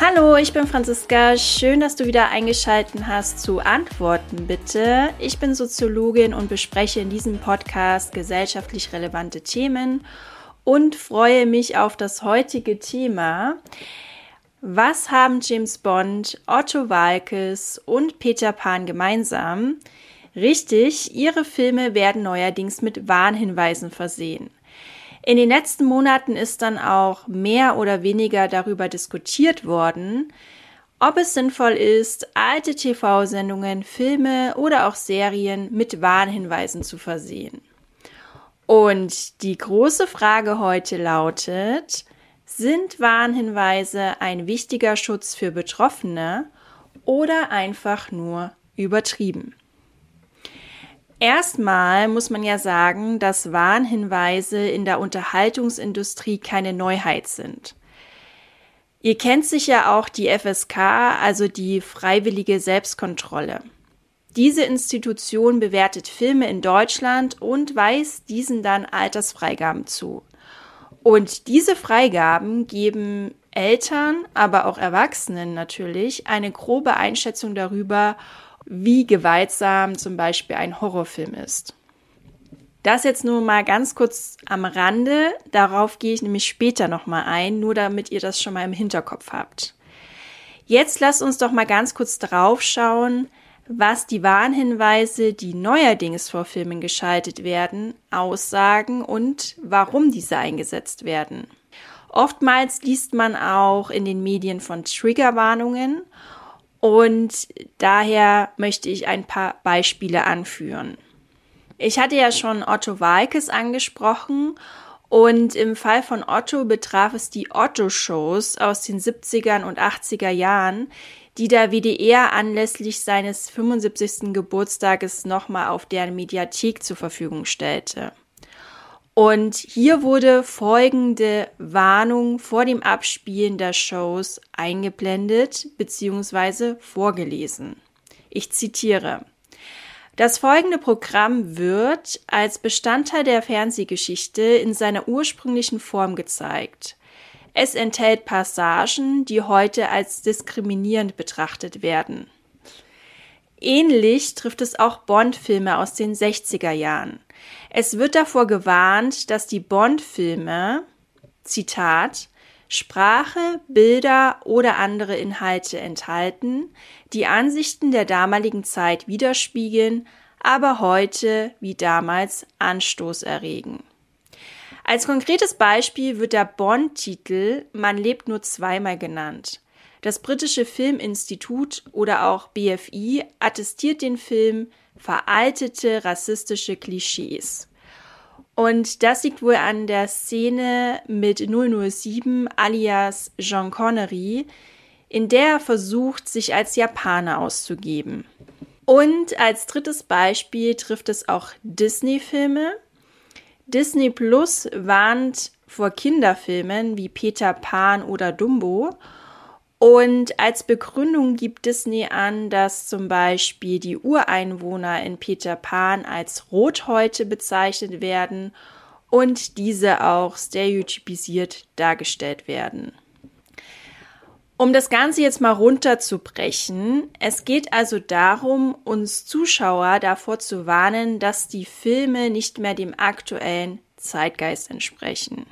Hallo, ich bin Franziska. Schön, dass du wieder eingeschaltet hast zu Antworten bitte. Ich bin Soziologin und bespreche in diesem Podcast gesellschaftlich relevante Themen und freue mich auf das heutige Thema. Was haben James Bond, Otto Walkes und Peter Pan gemeinsam? Richtig, ihre Filme werden neuerdings mit Warnhinweisen versehen. In den letzten Monaten ist dann auch mehr oder weniger darüber diskutiert worden, ob es sinnvoll ist, alte TV-Sendungen, Filme oder auch Serien mit Warnhinweisen zu versehen. Und die große Frage heute lautet, sind Warnhinweise ein wichtiger Schutz für Betroffene oder einfach nur übertrieben? Erstmal muss man ja sagen, dass Warnhinweise in der Unterhaltungsindustrie keine Neuheit sind. Ihr kennt sicher auch die FSK, also die freiwillige Selbstkontrolle. Diese Institution bewertet Filme in Deutschland und weist diesen dann Altersfreigaben zu. Und diese Freigaben geben Eltern, aber auch Erwachsenen natürlich eine grobe Einschätzung darüber, wie gewaltsam zum Beispiel ein Horrorfilm ist. Das jetzt nur mal ganz kurz am Rande, darauf gehe ich nämlich später nochmal ein, nur damit ihr das schon mal im Hinterkopf habt. Jetzt lasst uns doch mal ganz kurz drauf schauen, was die Warnhinweise, die neuerdings vor Filmen geschaltet werden, aussagen und warum diese eingesetzt werden. Oftmals liest man auch in den Medien von Triggerwarnungen und daher möchte ich ein paar Beispiele anführen. Ich hatte ja schon Otto Walkes angesprochen und im Fall von Otto betraf es die Otto-Shows aus den 70ern und 80er Jahren, die der WDR anlässlich seines 75. Geburtstages nochmal auf deren Mediathek zur Verfügung stellte. Und hier wurde folgende Warnung vor dem Abspielen der Shows eingeblendet bzw. vorgelesen. Ich zitiere. Das folgende Programm wird als Bestandteil der Fernsehgeschichte in seiner ursprünglichen Form gezeigt. Es enthält Passagen, die heute als diskriminierend betrachtet werden. Ähnlich trifft es auch Bond-Filme aus den 60er Jahren. Es wird davor gewarnt, dass die Bond-Filme, Zitat, Sprache, Bilder oder andere Inhalte enthalten, die Ansichten der damaligen Zeit widerspiegeln, aber heute wie damals Anstoß erregen. Als konkretes Beispiel wird der Bond-Titel Man lebt nur zweimal genannt. Das britische Filminstitut oder auch BFI attestiert den Film veraltete rassistische Klischees. Und das liegt wohl an der Szene mit 007 alias Jean Connery, in der er versucht, sich als Japaner auszugeben. Und als drittes Beispiel trifft es auch Disney-Filme. Disney Plus warnt vor Kinderfilmen wie Peter Pan oder Dumbo und als Begründung gibt Disney an, dass zum Beispiel die Ureinwohner in Peter Pan als Rothäute bezeichnet werden und diese auch stereotypisiert dargestellt werden. Um das Ganze jetzt mal runterzubrechen, es geht also darum, uns Zuschauer davor zu warnen, dass die Filme nicht mehr dem aktuellen Zeitgeist entsprechen.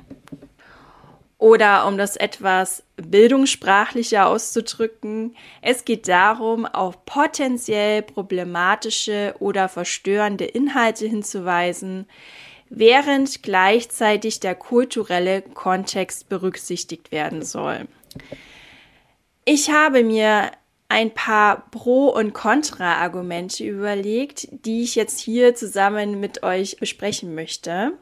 Oder um das etwas bildungssprachlicher auszudrücken, es geht darum, auf potenziell problematische oder verstörende Inhalte hinzuweisen, während gleichzeitig der kulturelle Kontext berücksichtigt werden soll. Ich habe mir ein paar Pro- und Kontra-Argumente überlegt, die ich jetzt hier zusammen mit euch besprechen möchte.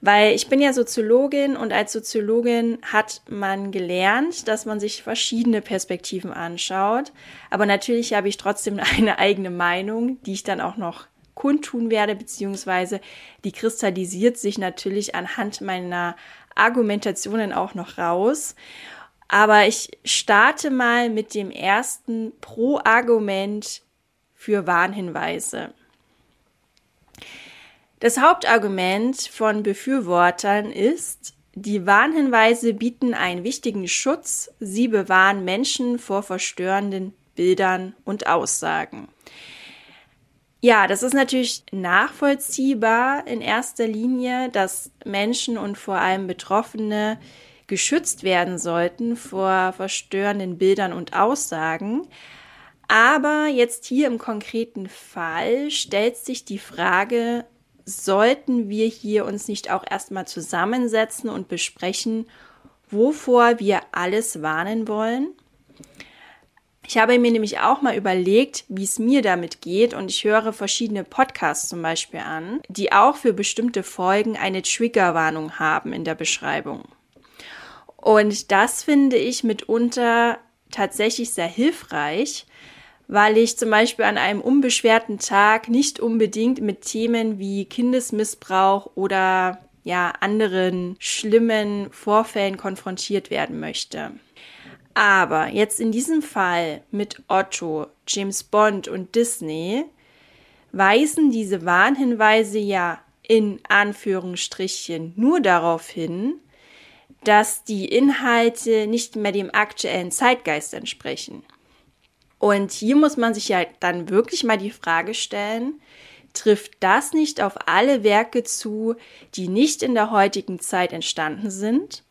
Weil ich bin ja Soziologin und als Soziologin hat man gelernt, dass man sich verschiedene Perspektiven anschaut. Aber natürlich habe ich trotzdem eine eigene Meinung, die ich dann auch noch kundtun werde, beziehungsweise die kristallisiert sich natürlich anhand meiner Argumentationen auch noch raus. Aber ich starte mal mit dem ersten Pro-Argument für Warnhinweise. Das Hauptargument von Befürwortern ist, die Warnhinweise bieten einen wichtigen Schutz, sie bewahren Menschen vor verstörenden Bildern und Aussagen. Ja, das ist natürlich nachvollziehbar in erster Linie, dass Menschen und vor allem Betroffene geschützt werden sollten vor verstörenden Bildern und Aussagen. Aber jetzt hier im konkreten Fall stellt sich die Frage, sollten wir hier uns nicht auch erstmal zusammensetzen und besprechen, wovor wir alles warnen wollen? Ich habe mir nämlich auch mal überlegt, wie es mir damit geht und ich höre verschiedene Podcasts zum Beispiel an, die auch für bestimmte Folgen eine Triggerwarnung haben in der Beschreibung. Und das finde ich mitunter tatsächlich sehr hilfreich, weil ich zum Beispiel an einem unbeschwerten Tag nicht unbedingt mit Themen wie Kindesmissbrauch oder ja anderen schlimmen Vorfällen konfrontiert werden möchte. Aber jetzt in diesem Fall mit Otto, James Bond und Disney weisen diese Warnhinweise ja in Anführungsstrichen nur darauf hin, dass die Inhalte nicht mehr dem aktuellen Zeitgeist entsprechen. Und hier muss man sich ja dann wirklich mal die Frage stellen, trifft das nicht auf alle Werke zu, die nicht in der heutigen Zeit entstanden sind?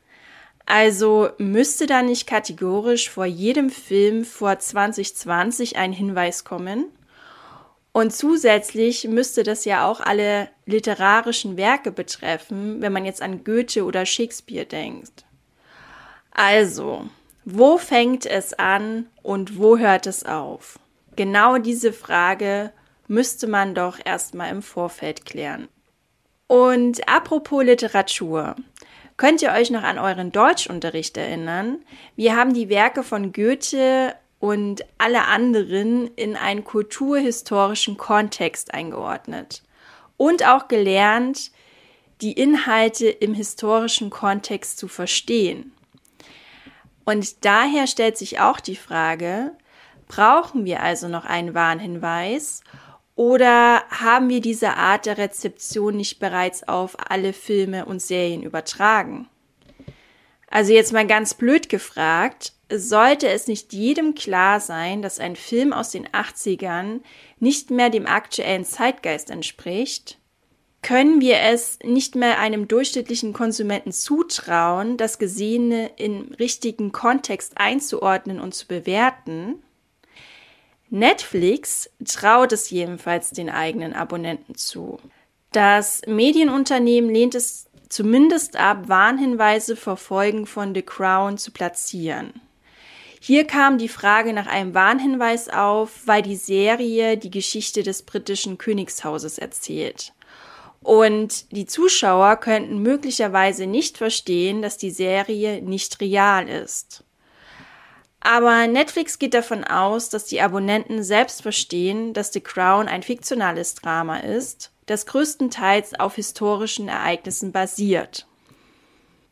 Also müsste da nicht kategorisch vor jedem Film vor 2020 ein Hinweis kommen? Und zusätzlich müsste das ja auch alle literarischen Werke betreffen, wenn man jetzt an Goethe oder Shakespeare denkt. Also, wo fängt es an und wo hört es auf? Genau diese Frage müsste man doch erstmal im Vorfeld klären. Und apropos Literatur. Könnt ihr euch noch an euren Deutschunterricht erinnern? Wir haben die Werke von Goethe und alle anderen in einen kulturhistorischen Kontext eingeordnet und auch gelernt, die Inhalte im historischen Kontext zu verstehen. Und daher stellt sich auch die Frage, brauchen wir also noch einen Warnhinweis oder haben wir diese Art der Rezeption nicht bereits auf alle Filme und Serien übertragen? Also jetzt mal ganz blöd gefragt, sollte es nicht jedem klar sein, dass ein Film aus den 80ern nicht mehr dem aktuellen Zeitgeist entspricht? Können wir es nicht mehr einem durchschnittlichen Konsumenten zutrauen, das Gesehene im richtigen Kontext einzuordnen und zu bewerten? Netflix traut es jedenfalls den eigenen Abonnenten zu. Das Medienunternehmen lehnt es zumindest ab, Warnhinweise vor Folgen von The Crown zu platzieren. Hier kam die Frage nach einem Warnhinweis auf, weil die Serie die Geschichte des britischen Königshauses erzählt. Und die Zuschauer könnten möglicherweise nicht verstehen, dass die Serie nicht real ist. Aber Netflix geht davon aus, dass die Abonnenten selbst verstehen, dass The Crown ein fiktionales Drama ist, das größtenteils auf historischen Ereignissen basiert.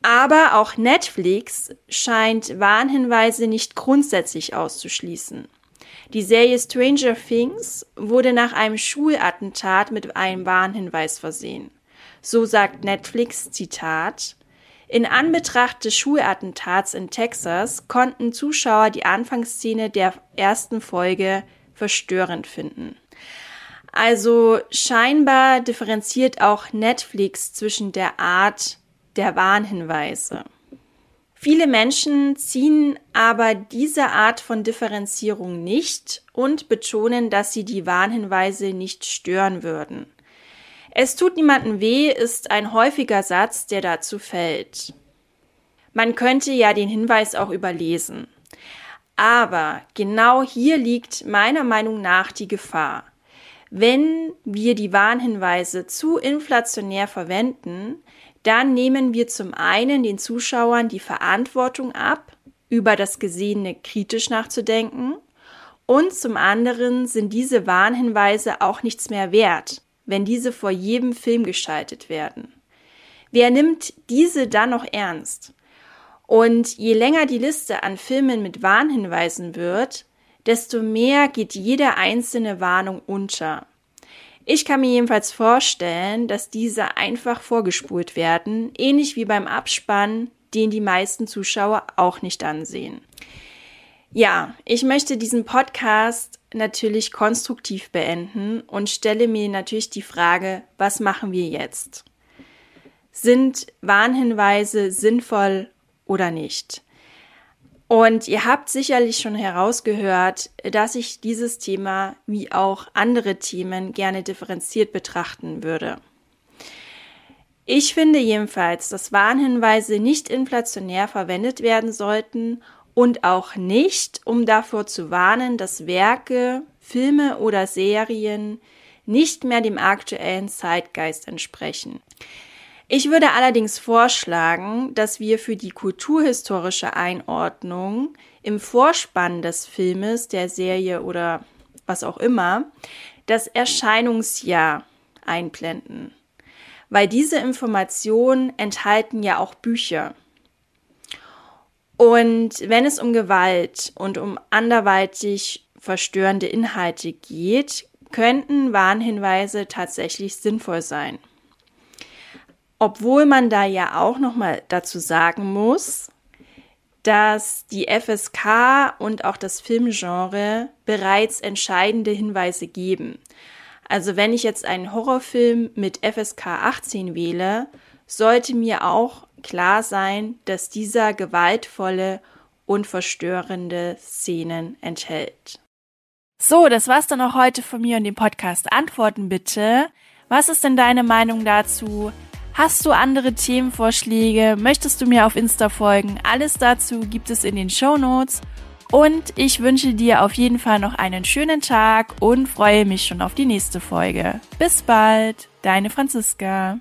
Aber auch Netflix scheint Warnhinweise nicht grundsätzlich auszuschließen. Die Serie Stranger Things wurde nach einem Schulattentat mit einem Warnhinweis versehen. So sagt Netflix, Zitat, in Anbetracht des Schulattentats in Texas konnten Zuschauer die Anfangsszene der ersten Folge verstörend finden. Also scheinbar differenziert auch Netflix zwischen der Art der Warnhinweise. Viele Menschen ziehen aber diese Art von Differenzierung nicht und betonen, dass sie die Warnhinweise nicht stören würden. Es tut niemandem weh ist ein häufiger Satz, der dazu fällt. Man könnte ja den Hinweis auch überlesen. Aber genau hier liegt meiner Meinung nach die Gefahr. Wenn wir die Warnhinweise zu inflationär verwenden, dann nehmen wir zum einen den Zuschauern die Verantwortung ab, über das Gesehene kritisch nachzudenken, und zum anderen sind diese Warnhinweise auch nichts mehr wert, wenn diese vor jedem Film geschaltet werden. Wer nimmt diese dann noch ernst? Und je länger die Liste an Filmen mit Warnhinweisen wird, desto mehr geht jede einzelne Warnung unter. Ich kann mir jedenfalls vorstellen, dass diese einfach vorgespult werden, ähnlich wie beim Abspann, den die meisten Zuschauer auch nicht ansehen. Ja, ich möchte diesen Podcast natürlich konstruktiv beenden und stelle mir natürlich die Frage, was machen wir jetzt? Sind Warnhinweise sinnvoll oder nicht? Und ihr habt sicherlich schon herausgehört, dass ich dieses Thema wie auch andere Themen gerne differenziert betrachten würde. Ich finde jedenfalls, dass Warnhinweise nicht inflationär verwendet werden sollten und auch nicht, um davor zu warnen, dass Werke, Filme oder Serien nicht mehr dem aktuellen Zeitgeist entsprechen. Ich würde allerdings vorschlagen, dass wir für die kulturhistorische Einordnung im Vorspann des Filmes, der Serie oder was auch immer, das Erscheinungsjahr einblenden. Weil diese Informationen enthalten ja auch Bücher. Und wenn es um Gewalt und um anderweitig verstörende Inhalte geht, könnten Warnhinweise tatsächlich sinnvoll sein. Obwohl man da ja auch noch mal dazu sagen muss, dass die FSK und auch das Filmgenre bereits entscheidende Hinweise geben. Also wenn ich jetzt einen Horrorfilm mit FSK 18 wähle, sollte mir auch klar sein, dass dieser gewaltvolle und verstörende Szenen enthält. So, das war's dann auch heute von mir und dem Podcast Antworten bitte. Was ist denn deine Meinung dazu? Hast du andere Themenvorschläge? Möchtest du mir auf Insta folgen? Alles dazu gibt es in den Show Notes. Und ich wünsche dir auf jeden Fall noch einen schönen Tag und freue mich schon auf die nächste Folge. Bis bald, deine Franziska.